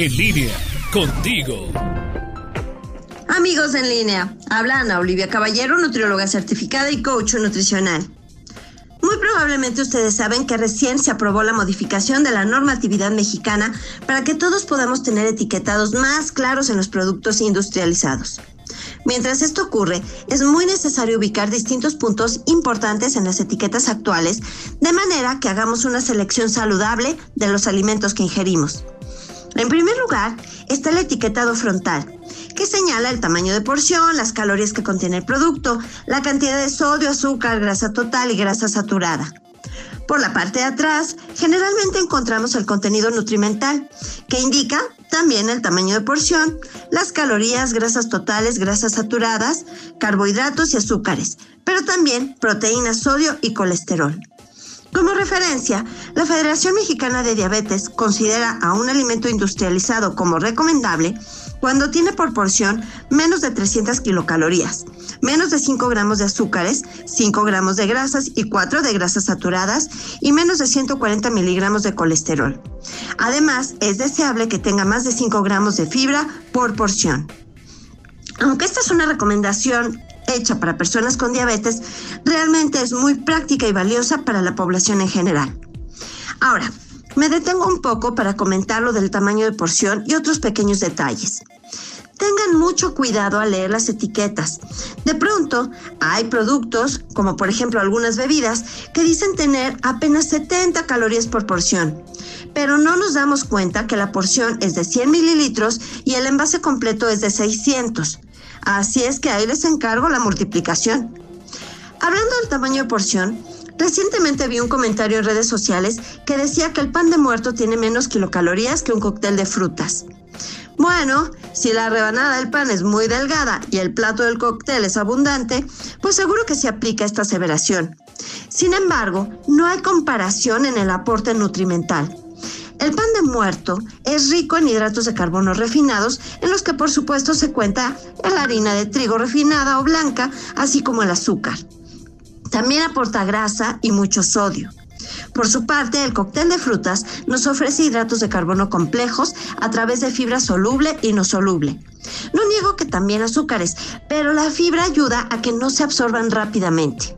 En línea, contigo. Amigos en línea, habla Ana Olivia Caballero, nutrióloga certificada y coach nutricional. Muy probablemente ustedes saben que recién se aprobó la modificación de la normatividad mexicana para que todos podamos tener etiquetados más claros en los productos industrializados. Mientras esto ocurre, es muy necesario ubicar distintos puntos importantes en las etiquetas actuales, de manera que hagamos una selección saludable de los alimentos que ingerimos. En primer lugar, está el etiquetado frontal, que señala el tamaño de porción, las calorías que contiene el producto, la cantidad de sodio, azúcar, grasa total y grasa saturada. Por la parte de atrás, generalmente encontramos el contenido nutrimental, que indica también el tamaño de porción, las calorías, grasas totales, grasas saturadas, carbohidratos y azúcares, pero también proteínas, sodio y colesterol. Como referencia, la Federación Mexicana de Diabetes considera a un alimento industrializado como recomendable cuando tiene por porción menos de 300 kilocalorías, menos de 5 gramos de azúcares, 5 gramos de grasas y 4 de grasas saturadas y menos de 140 miligramos de colesterol. Además, es deseable que tenga más de 5 gramos de fibra por porción. Aunque esta es una recomendación hecha para personas con diabetes, realmente es muy práctica y valiosa para la población en general. Ahora, me detengo un poco para comentar lo del tamaño de porción y otros pequeños detalles. Tengan mucho cuidado al leer las etiquetas. De pronto, hay productos, como por ejemplo algunas bebidas, que dicen tener apenas 70 calorías por porción. Pero no nos damos cuenta que la porción es de 100 mililitros y el envase completo es de 600. Así es que ahí les encargo la multiplicación. Hablando del tamaño de porción, recientemente vi un comentario en redes sociales que decía que el pan de muerto tiene menos kilocalorías que un cóctel de frutas. Bueno, si la rebanada del pan es muy delgada y el plato del cóctel es abundante, pues seguro que se aplica esta aseveración. Sin embargo, no hay comparación en el aporte nutrimental. El pan de muerto es rico en hidratos de carbono refinados, en los que por supuesto se cuenta la harina de trigo refinada o blanca, así como el azúcar. También aporta grasa y mucho sodio. Por su parte, el cóctel de frutas nos ofrece hidratos de carbono complejos a través de fibra soluble y no soluble. No niego que también azúcares, pero la fibra ayuda a que no se absorban rápidamente.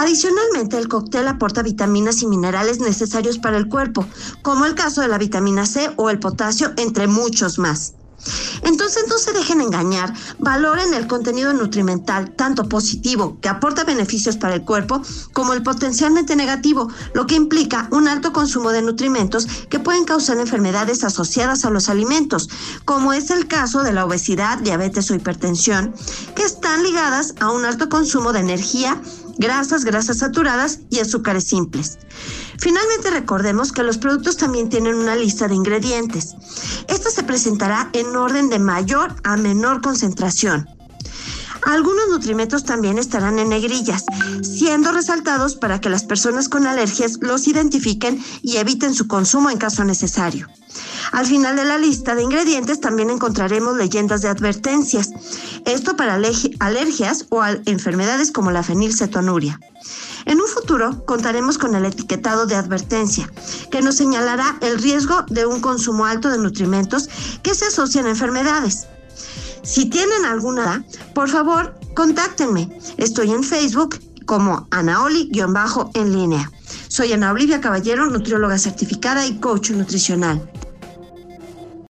Adicionalmente, el cóctel aporta vitaminas y minerales necesarios para el cuerpo, como el caso de la vitamina C o el potasio, entre muchos más. Entonces no se dejen engañar, valoren el contenido nutrimental, tanto positivo, que aporta beneficios para el cuerpo, como el potencialmente negativo, lo que implica un alto consumo de nutrimentos que pueden causar enfermedades asociadas a los alimentos, como es el caso de la obesidad, diabetes o hipertensión, que están ligadas a un alto consumo de energía, grasas, grasas saturadas y azúcares simples. Finalmente recordemos que los productos también tienen una lista de ingredientes. Esta se presentará en orden de mayor a menor concentración. Algunos nutrimentos también estarán en negrillas, siendo resaltados para que las personas con alergias los identifiquen y eviten su consumo en caso necesario. Al final de la lista de ingredientes también encontraremos leyendas de advertencias, esto para alergias o enfermedades como la fenilcetonuria. En un futuro contaremos con el etiquetado de advertencia, que nos señalará el riesgo de un consumo alto de nutrimentos que se asocian a enfermedades. Si tienen alguna, por favor, contáctenme. Estoy en Facebook como Anaoli-en línea. Soy Ana Olivia Caballero, nutrióloga certificada y coach nutricional.